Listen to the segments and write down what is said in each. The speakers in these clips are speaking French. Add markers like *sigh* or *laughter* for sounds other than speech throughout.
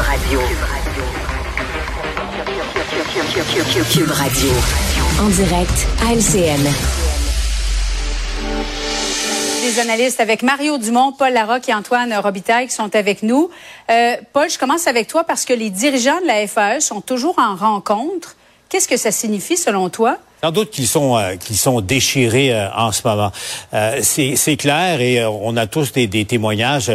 Radio. Cube Radio. En direct à LCN. Des analystes avec Mario Dumont, Paul Larocque et Antoine Robitaille qui sont avec nous. Euh, Paul, je commence avec toi parce que les dirigeants de la FAE sont toujours en rencontre. Qu'est-ce que ça signifie selon toi? Sans doute qu'ils sont euh, qu'ils sont déchirés euh, en ce moment. Euh, c'est clair et on a tous des, des témoignages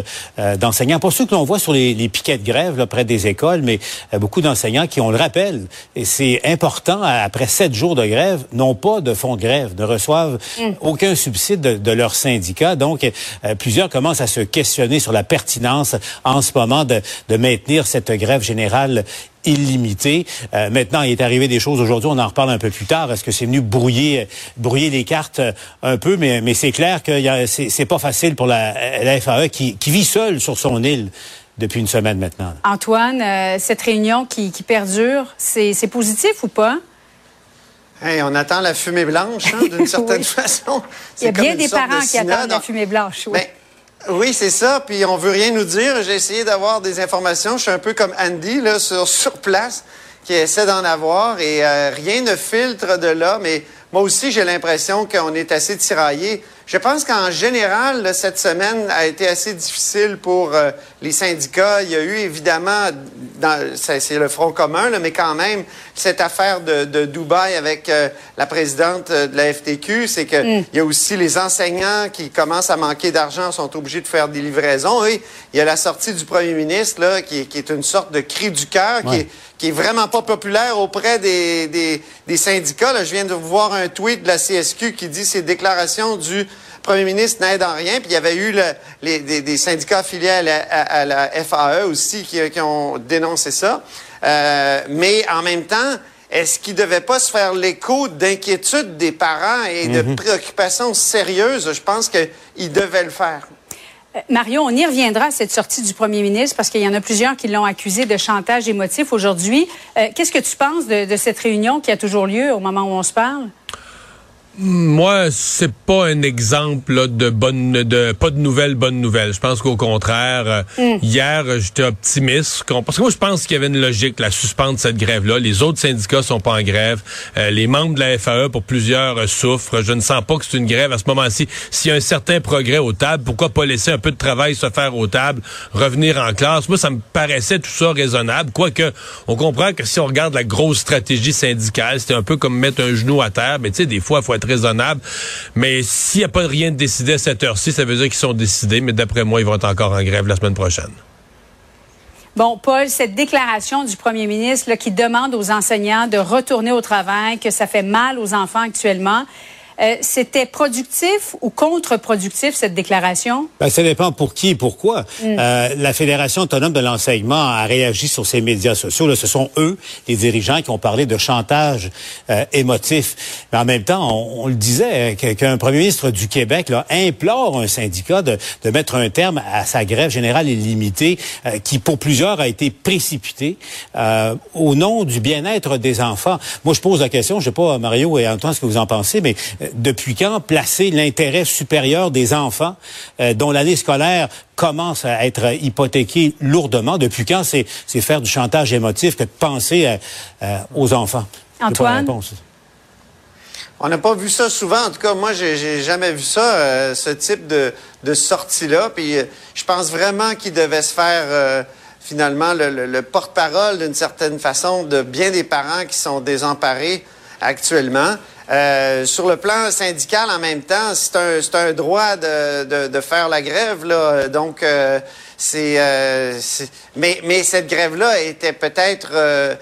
d'enseignants, pas ceux que l'on voit sur les, les, piquets de grève là, près des écoles, mais beaucoup d'enseignants qui, on le rappelle, et c'est important, après sept jours de grève, n'ont pas de fonds de grève, ne reçoivent mm. aucun subside de, de, leur syndicat. Donc, plusieurs commencent à se questionner sur la pertinence en ce moment de, de maintenir cette grève générale illimité. Euh, maintenant, il est arrivé des choses aujourd'hui, on en reparle un peu plus tard. Est-ce que c'est venu brouiller, brouiller les cartes euh, un peu? Mais, mais c'est clair que c'est pas facile pour la, la FAE qui, qui, vit seule sur son île depuis une semaine maintenant. Antoine, euh, cette réunion qui, qui perdure, c'est positif ou pas? Hey, on attend la fumée blanche, hein, d'une *laughs* certaine façon. Il y a bien des parents qui attendent la fumée blanche. Oui. Ben, oui, c'est ça. Puis on veut rien nous dire. J'ai essayé d'avoir des informations. Je suis un peu comme Andy là sur sur place qui essaie d'en avoir et euh, rien ne filtre de là. Mais moi aussi, j'ai l'impression qu'on est assez tiraillé. Je pense qu'en général, cette semaine a été assez difficile pour euh, les syndicats. Il y a eu évidemment, c'est le Front commun, là, mais quand même, cette affaire de, de Dubaï avec euh, la présidente euh, de la FTQ, c'est que mm. il y a aussi les enseignants qui commencent à manquer d'argent, sont obligés de faire des livraisons. Et il y a la sortie du premier ministre, là, qui, qui est une sorte de cri du cœur, qui, est, qui est vraiment pas populaire auprès des, des, des syndicats. Là, je viens de voir un tweet de la CSQ qui dit ces déclarations du premier ministre n'aide en rien. Puis il y avait eu les, des, syndicats affiliés à la, FAE aussi qui, ont dénoncé ça. Euh, mais en même temps, est-ce qu'il ne devait pas se faire l'écho d'inquiétudes des parents et de mhm. préoccupations sérieuses? Je pense qu'il devait le faire. Euh, Mario, on y reviendra à cette sortie du premier ministre parce qu'il y en a plusieurs qui l'ont accusé de chantage émotif aujourd'hui. Euh, qu'est-ce que tu penses de, de cette réunion qui a toujours lieu au moment où on se parle? Moi, c'est pas un exemple de bonne, de pas de nouvelles, bonnes nouvelles. Je pense qu'au contraire, euh, mm. hier, j'étais optimiste parce que moi, je pense qu'il y avait une logique, la suspendre cette grève-là. Les autres syndicats sont pas en grève. Euh, les membres de la FAE, pour plusieurs, euh, souffrent. Je ne sens pas que c'est une grève à ce moment-ci. S'il y a un certain progrès aux tables, pourquoi pas laisser un peu de travail se faire aux tables, revenir en classe? Moi, ça me paraissait tout ça raisonnable. Quoique, on comprend que si on regarde la grosse stratégie syndicale, c'était un peu comme mettre un genou à terre. Mais tu sais, des fois, il faut être raisonnable. Mais s'il n'y a pas rien de décidé à cette heure-ci, ça veut dire qu'ils sont décidés. Mais d'après moi, ils vont être encore en grève la semaine prochaine. Bon, Paul, cette déclaration du premier ministre qui demande aux enseignants de retourner au travail, que ça fait mal aux enfants actuellement, euh, c'était productif ou contre-productif, cette déclaration? Ben, ça dépend pour qui et pourquoi. Mm. Euh, la Fédération autonome de l'enseignement a réagi sur ces médias sociaux. Là, ce sont eux, les dirigeants, qui ont parlé de chantage euh, émotif. Mais en même temps, on, le disait, qu'un premier ministre du Québec là, implore un syndicat de, de, mettre un terme à sa grève générale illimitée, qui pour plusieurs a été précipitée au nom du bien-être des enfants. Moi, je pose la question, je sais pas, Mario et Antoine, ce que vous en pensez, mais depuis quand placer l'intérêt supérieur des enfants euh, dont l'année scolaire commence à être hypothéquée lourdement? Depuis quand c'est faire du chantage émotif que de penser euh, euh, aux enfants? Antoine? On n'a pas vu ça souvent. En tout cas, moi, j'ai jamais vu ça, ce type de, de sortie-là. Puis, je pense vraiment qu'il devait se faire finalement le, le porte-parole d'une certaine façon de bien des parents qui sont désemparés actuellement. Euh, sur le plan syndical, en même temps, c'est un, un droit de, de, de, faire la grève. Là. Donc, euh, euh, c'est, mais, mais cette grève-là était peut-être euh,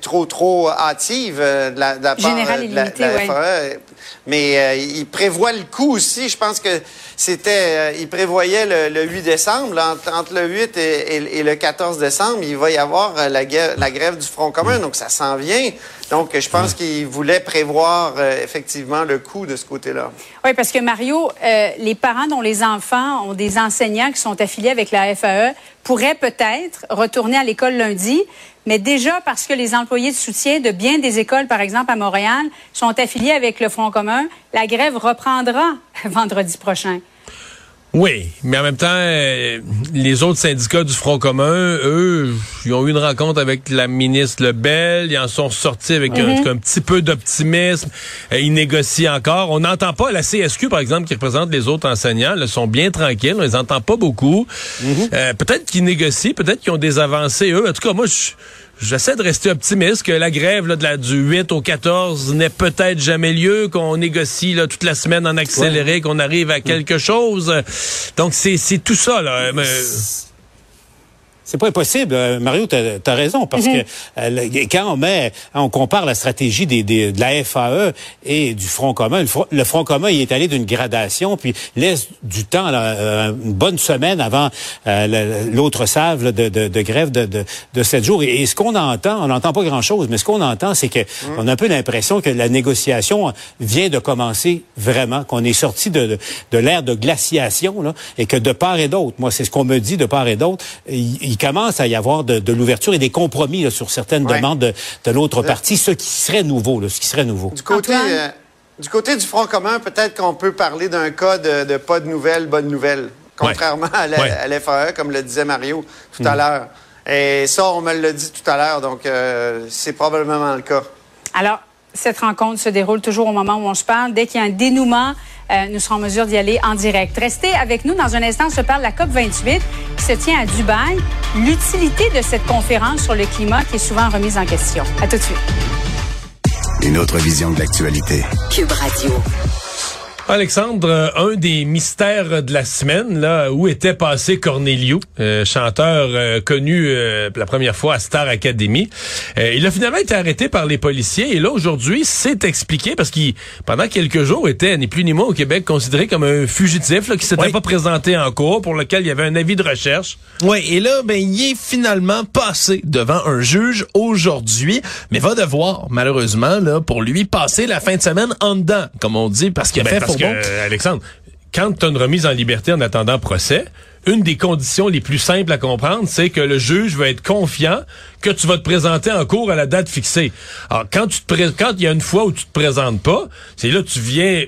trop, trop hâtive de la, de la part de la, FAE. Mais il prévoit le coup aussi. Je pense que c'était, il prévoyait le, 8 décembre. entre, le 8 et, et, le 14 décembre, il va y avoir la, la grève du Front commun. Donc, ça s'en vient. Donc, je pense qu'il voulait prévoir euh, effectivement le coût de ce côté-là. Oui, parce que Mario, euh, les parents dont les enfants ont des enseignants qui sont affiliés avec la FAE pourraient peut-être retourner à l'école lundi, mais déjà parce que les employés de soutien de bien des écoles, par exemple à Montréal, sont affiliés avec le Front commun, la grève reprendra *laughs* vendredi prochain. Oui, mais en même temps, euh, les autres syndicats du Front commun, eux, ils ont eu une rencontre avec la ministre Lebel, ils en sont sortis avec un, Mhm. un petit peu d'optimisme, euh, ils négocient encore. On n'entend pas la CSQ, par exemple, qui représente les autres enseignants, ils sont bien tranquilles, on les entend pas beaucoup. Euh, peut-être qu'ils négocient, peut-être qu'ils ont des avancées, eux. En tout cas, moi, je... J'essaie de rester optimiste que la grève là, de la, du 8 au 14 n'ait peut-être jamais lieu, qu'on négocie là, toute la semaine en accéléré, qu'on arrive à quelque chose. Donc, c'est c'est tout ça. Là. C'est pas impossible, Euh, Mario, tu as, raison, parce que euh, quand on met, on compare la stratégie des, des- de la FAE et du Front commun, le Front, le Front commun il est allé d'une gradation, puis laisse du temps, là, euh, une bonne semaine avant euh, l'autre salve là, de, de, de grève de, de, de 7 jours. Et, et ce qu'on entend, on n'entend pas grand-chose, mais ce qu'on entend, c'est que on a un peu l'impression que la négociation vient de commencer vraiment, qu'on est sorti de, de, de l'ère de glaciation, là, et que de part et d'autre, moi c'est ce qu'on me dit de part et d'autre, il, commence à y avoir de, de l'ouverture et des compromis là, sur certaines Ouais. demandes de, de l'autre partie, ce qui serait nouveau, là, ce qui serait nouveau. Du côté, Antoine? euh, du côté du Front commun, peut-être qu'on peut parler d'un cas de, de pas de nouvelles, bonnes nouvelles, contrairement à la- Ouais. à l'FAE, comme le disait Mario tout à l'heure. Et ça, on me l'a dit tout à l'heure, donc euh, c'est probablement le cas. Alors, cette rencontre se déroule toujours au moment où on se parle. Dès qu'il y a un dénouement, euh, nous serons en mesure d'y aller en direct. Restez avec nous. Dans un instant, on se parle de la COP28 qui se tient à Dubaï. L'utilité de cette conférence sur le climat qui est souvent remise en question. À tout de suite. Une autre vision de l'actualité. Cube Radio. Alexandre, euh, un des mystères de la semaine, là, où était passé Corneliu, euh, chanteur euh, connu euh, pour la première fois à Star Academy. Il a finalement été arrêté par les policiers et là, aujourd'hui, c'est expliqué parce qu'il, pendant quelques jours, était ni plus ni moins au Québec considéré comme un fugitif là, qui s'était Oui. pas présenté en cours, pour lequel il y avait un avis de recherche. Oui, et là, ben, il est finalement passé devant un juge aujourd'hui, mais va devoir, malheureusement, là, pour lui, passer la fin de semaine en dedans, comme on dit, parce qu'il a Ben, fait parce que, euh, Alexandre, quand tu as une remise en liberté en attendant procès, une des conditions les plus simples à comprendre, c'est que le juge va être confiant que tu vas te présenter en cours à la date fixée. Alors, quand tu te quand il y a une fois où tu te présentes pas, c'est là que tu viens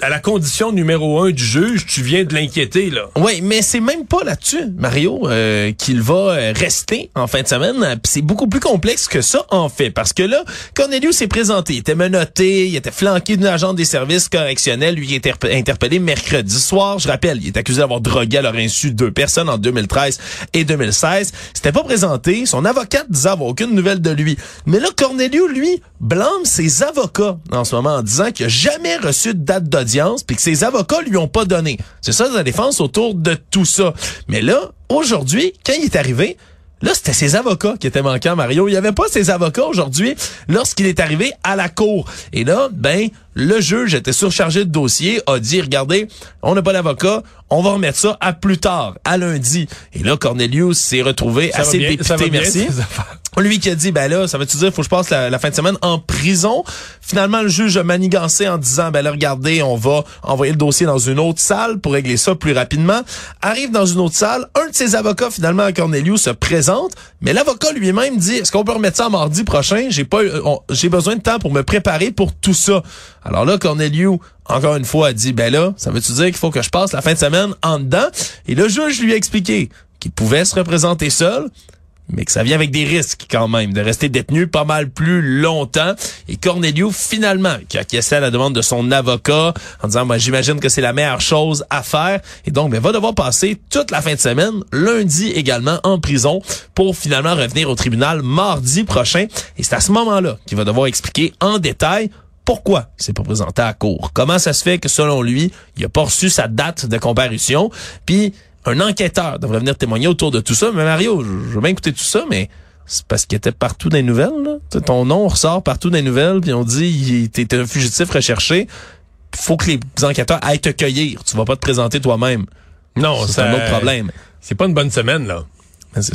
à la condition numéro un du juge, tu viens de l'inquiéter, là. Oui, mais c'est même pas là-dessus, Mario, euh, qu'il va euh, rester en fin de semaine. C'est beaucoup plus complexe que ça, en fait. Parce que là, Cornelius s'est présenté. Il était menotté, il était flanqué d'une agent des services correctionnels. Lui, interpe- interpellé mercredi soir. Je rappelle, il est accusé d'avoir drogué à leur insu deux personnes en 2013 et 2016. Il s'était pas présenté. Son avocate disait avoir aucune nouvelle de lui. Mais là, Cornelius, lui, blâme ses avocats en ce moment en disant qu'il a jamais reçu de date d'audience puis que ses avocats lui ont pas donné. C'est ça la défense autour de tout ça. Mais là, aujourd'hui, quand il est arrivé, Là, c'était ses avocats qui étaient manquants, Mario. Il n'y avait pas ses avocats aujourd'hui lorsqu'il est arrivé à la cour. Et là, ben, le juge était surchargé de dossier, a dit, regardez, on n'a pas d'avocat, on va remettre ça à plus tard, à lundi. Et là, Cornelius s'est retrouvé Ça assez dépité, bien, merci. Lui qui a dit, ben là, ça veut-tu dire, faut que je passe la, fin de semaine en prison? Finalement, le juge a manigancé en disant, ben là, regardez, on va envoyer le dossier dans une autre salle pour régler ça plus rapidement. Arrive dans une autre salle, un de ses avocats, finalement, à Cornelius, se présente, mais l'avocat lui-même dit, est-ce qu'on peut remettre ça mardi prochain? J'ai pas, eu- on- j'ai besoin de temps pour me préparer pour tout ça. Alors là, Cornelius, encore une fois, a dit, ben là, ça veut-tu dire qu'il faut que je passe la fin de semaine en dedans? Et le juge lui a expliqué qu'il pouvait se représenter seul, mais que ça vient avec des risques quand même de rester détenu pas mal plus longtemps. Et Corneliu, finalement, qui a acquiescé à la demande de son avocat en disant, moi j'imagine que c'est la meilleure chose à faire. Et donc, ben, va devoir passer toute la fin de semaine, lundi également, en prison pour finalement revenir au tribunal mardi prochain. Et c'est à ce moment-là qu'il va devoir expliquer en détail pourquoi il s'est pas présenté à court. Comment ça se fait que, selon lui, il a pas reçu sa date de comparution. Puis, un enquêteur devrait venir témoigner autour de tout ça. Mais Mario, je veux bien écouter tout ça, mais c'est parce qu'il était partout dans les nouvelles. Là. Ton nom ressort partout dans les nouvelles, puis on dit il t'es un fugitif recherché. Faut que les enquêteurs aillent te cueillir. Tu vas pas te présenter toi-même. Non, C'est un autre problème. C'est pas une bonne semaine, là. Mais c'est